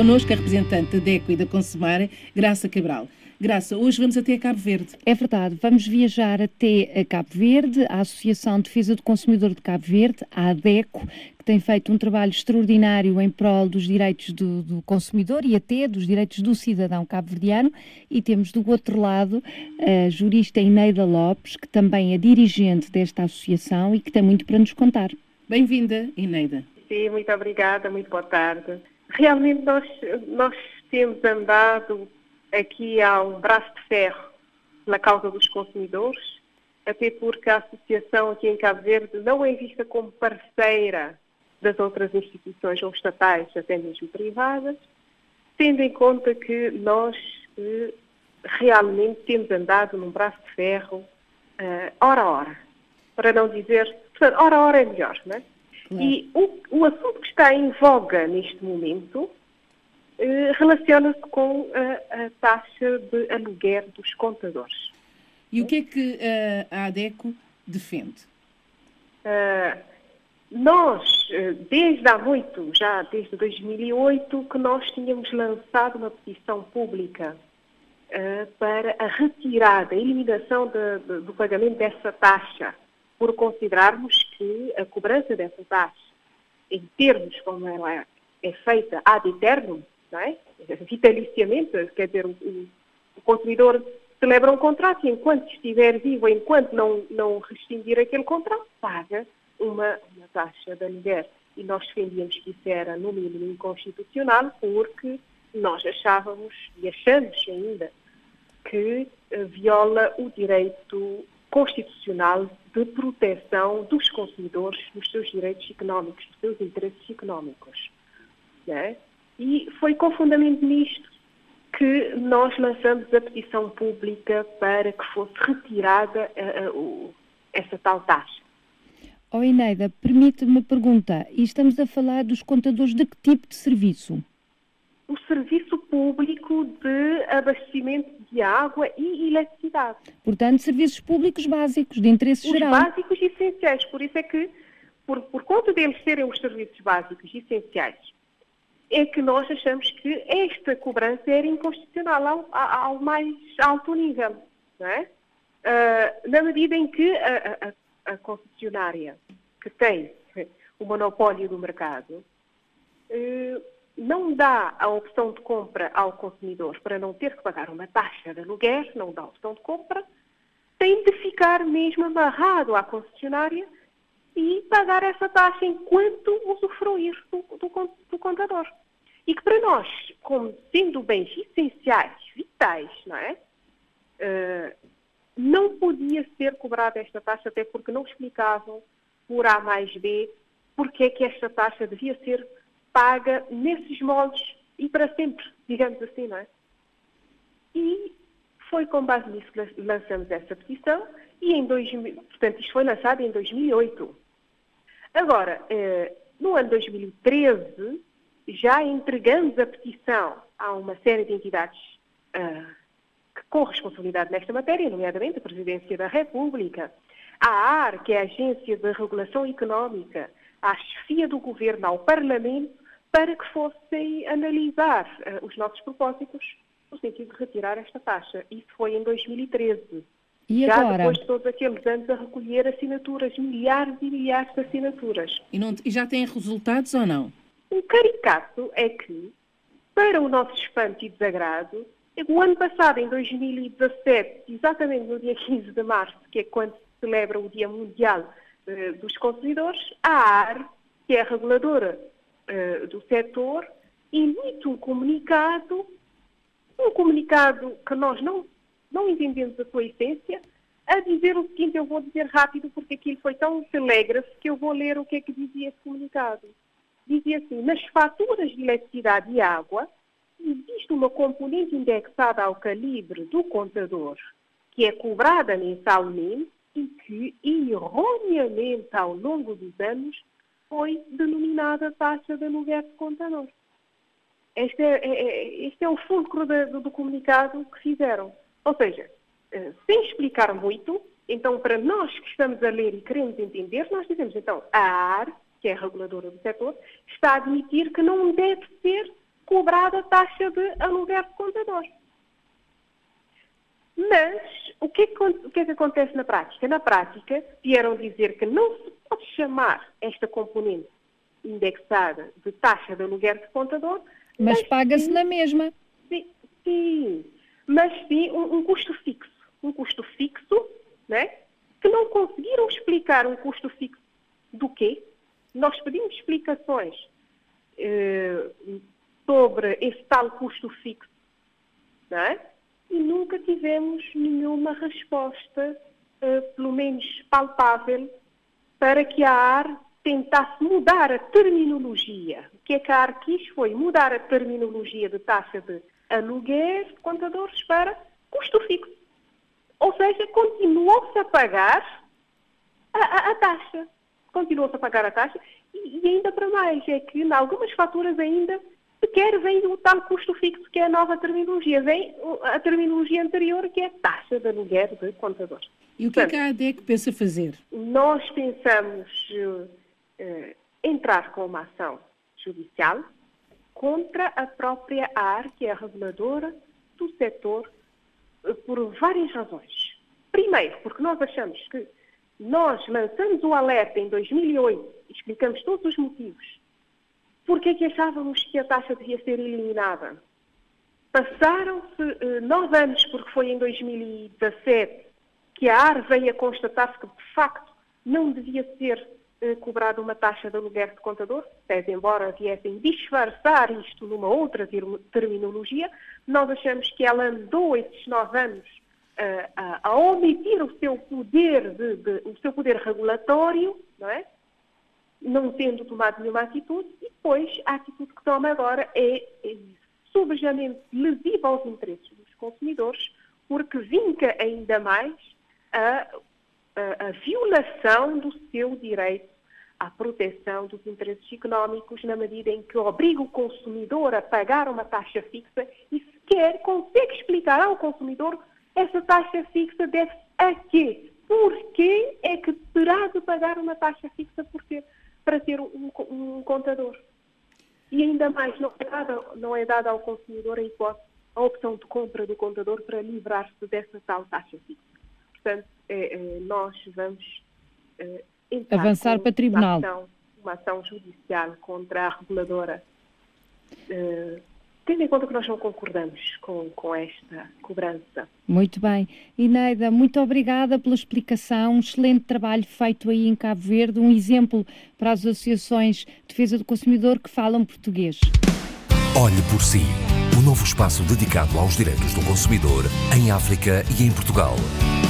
connosco a representante da DECO e da Consumar, Graça Cabral. Graça, hoje vamos até Cabo Verde. É verdade, vamos viajar até Cabo Verde, a Associação de Defesa do Consumidor de Cabo Verde, a ADECO, que tem feito um trabalho extraordinário em prol dos direitos do, do consumidor e até dos direitos do cidadão cabo-verdiano. E temos do outro lado a jurista Ineida Lopes, que também é dirigente desta associação e que tem muito para nos contar. Bem-vinda, Ineida. Sim, muito obrigada, muito boa tarde. Realmente nós, nós temos andado aqui há um braço de ferro na causa dos consumidores, até porque a associação aqui em Cabo Verde não é vista como parceira das outras instituições ou estatais, até mesmo privadas, tendo em conta que nós eh, realmente temos andado num braço de ferro uh, hora a hora, para não dizer, hora a hora é melhor, não é? E o, o assunto que está em voga neste momento eh, relaciona-se com a, a, taxa de aluguer dos contadores. E o que é que uh, a ADECO defende? Uh, nós, desde há muito, já desde 2008, que nós tínhamos lançado uma petição pública uh, para a retirada, a eliminação de, de, do pagamento dessa taxa, por considerarmos que a cobrança dessa taxa, em termos como ela é, feita ad eternum, não é? vitaliciamente, quer dizer, o, consumidor celebra um contrato e enquanto estiver vivo, enquanto não, não rescindir aquele contrato, paga uma, uma taxa de aluguer. E nós defendíamos que isso era, no mínimo, inconstitucional, porque nós achávamos e achamos ainda que uh, viola o direito constitucional de proteção dos consumidores nos seus direitos económicos, nos seus interesses económicos. É? E foi com fundamento nisto que nós lançamos a petição pública para que fosse retirada uh, uh, essa tal taxa. Oh Ineida, permite-me uma pergunta. E estamos a falar dos contadores de que tipo de serviço? O serviço público abastecimento de água e eletricidade. Portanto, serviços públicos básicos, de interesse os geral. básicos e essenciais. Por isso é que, por, por conta deles serem os serviços básicos e essenciais, é que nós achamos que esta cobrança era inconstitucional ao, ao mais alto nível, não é? Uh, na medida em que a, a, a, concessionária que tem o monopólio do mercado uh, não dá a opção de compra ao consumidor para não ter que pagar uma taxa de aluguer, não dá a opção de compra, tem de ficar mesmo amarrado à concessionária e pagar essa taxa enquanto usufruir do, do, do contador. E que para nós, como sendo bens essenciais, vitais, não é? Uh, não podia ser cobrada esta taxa, até porque não explicavam por A mais B porque é que esta taxa devia ser paga nesses moldes e para sempre, digamos assim, não é? E foi com base nisso que lançamos essa petição e em 2000, portanto, isto foi lançado em 2008. Agora, eh, no ano 2013, já entregamos a petição a uma série de entidades uh, com responsabilidade nesta matéria, nomeadamente a Presidência da República, a AR, que é a Agência de Regulação Económica, à chefia do Governo, ao Parlamento, para que fossem analisar uh, os nossos propósitos no sentido de retirar esta taxa. Isso foi em 2013. E já agora? depois de todos aqueles anos a recolher assinaturas, milhares e milhares de assinaturas. E, não, e já têm resultados ou não? O caricato é que, para o nosso espanto e desagrado, o ano passado, em 2017, exatamente no dia 15 de março, que é quando se celebra o Dia Mundial uh, dos Consumidores, a AR, que é a reguladora uh, do setor, emite um comunicado, um comunicado que nós não, não entendemos a sua essência, a dizer o seguinte, eu vou dizer rápido porque aquilo foi tão telégrafo que eu vou ler o que é que dizia esse comunicado. Dizia assim, nas faturas de eletricidade e água, existe uma componente indexada ao calibre do contador, que é cobrada mensalmente e que, erroneamente, ao longo dos anos, foi denominada taxa de aluguer de contador. Este é, é, é este é o fulcro do, do comunicado que fizeram. Ou seja, eh, sem explicar muito, então, para nós que estamos a ler e queremos entender, nós dizemos, então, a AR que é a reguladora do setor, está a admitir que não deve ser cobrada taxa de aluguer de contador. Mas o que, é que, o que, é que acontece na prática? Na prática, vieram dizer que não se pode chamar esta componente indexada de taxa de aluguer de contador. Mas, mas paga-se na mesma. Sim, sim, mas sim um, um custo fixo. Um custo fixo, né? que não conseguiram explicar um custo fixo do quê? Nós pedimos explicações eh, sobre esse tal custo fixo, não é? E nunca tivemos nenhuma resposta, eh, pelo menos palpável, para que a AR tentasse mudar a terminologia. O que é que a AR quis foi mudar a terminologia de taxa de aluguer de contadores para custo fixo. Ou seja, continuou-se a pagar a, a, a taxa. Continuou-se a pagar a taxa e, e, ainda para mais, é que em algumas faturas ainda sequer vem o tal custo fixo, que é a nova terminologia. Vem a terminologia anterior, que é taxa de aluguer de contador. E o que Portanto, é que a ADEC pensa fazer? Nós pensamos uh, entrar com uma ação judicial contra a própria AR, que é a reguladora do setor por várias razões. Primeiro, porque nós achamos que nós lançamos o alerta em 2008, explicamos todos os motivos, porque é que achávamos que a taxa devia ser eliminada. Passaram-se uh, nove anos, porque foi em 2017 que a AR veio a constatar que, de facto, não devia ser uh, cobrada uma taxa de aluguer de contador, pese embora viessem disfarçar isto numa outra terminologia, nós achamos que ela andou esses nove anos uh, a, a, omitir o seu poder de, de, o seu poder regulatório, não é? Não tendo tomado nenhuma atitude, e depois a atitude que toma agora é, é lesiva aos interesses dos consumidores, porque vinca ainda mais a, a, a violação do seu direito à proteção dos interesses económicos, na medida em que obriga o consumidor a pagar uma taxa fixa e sequer consegue explicar ao consumidor essa taxa fixa deve a quê? Porquê é que terá de pagar uma taxa fixa por ter, para ter um, um contador? E ainda mais, não é, dada, não é dada ao consumidor a hipótese, a opção de compra do contador para livrar-se dessa tal taxa fixa. Portanto, é, é, nós vamos é, avançar para tribunal. Uma ação, uma ação, judicial contra a reguladora é, tendo em conta que nós não concordamos com, com esta cobrança. Muito bem. Ineida, muito obrigada pela explicação. Um excelente trabalho feito aí em Cabo Verde, um exemplo para as associações de defesa do consumidor que falam português. Olhe por si, o um novo espaço dedicado aos direitos do consumidor em África e em Portugal.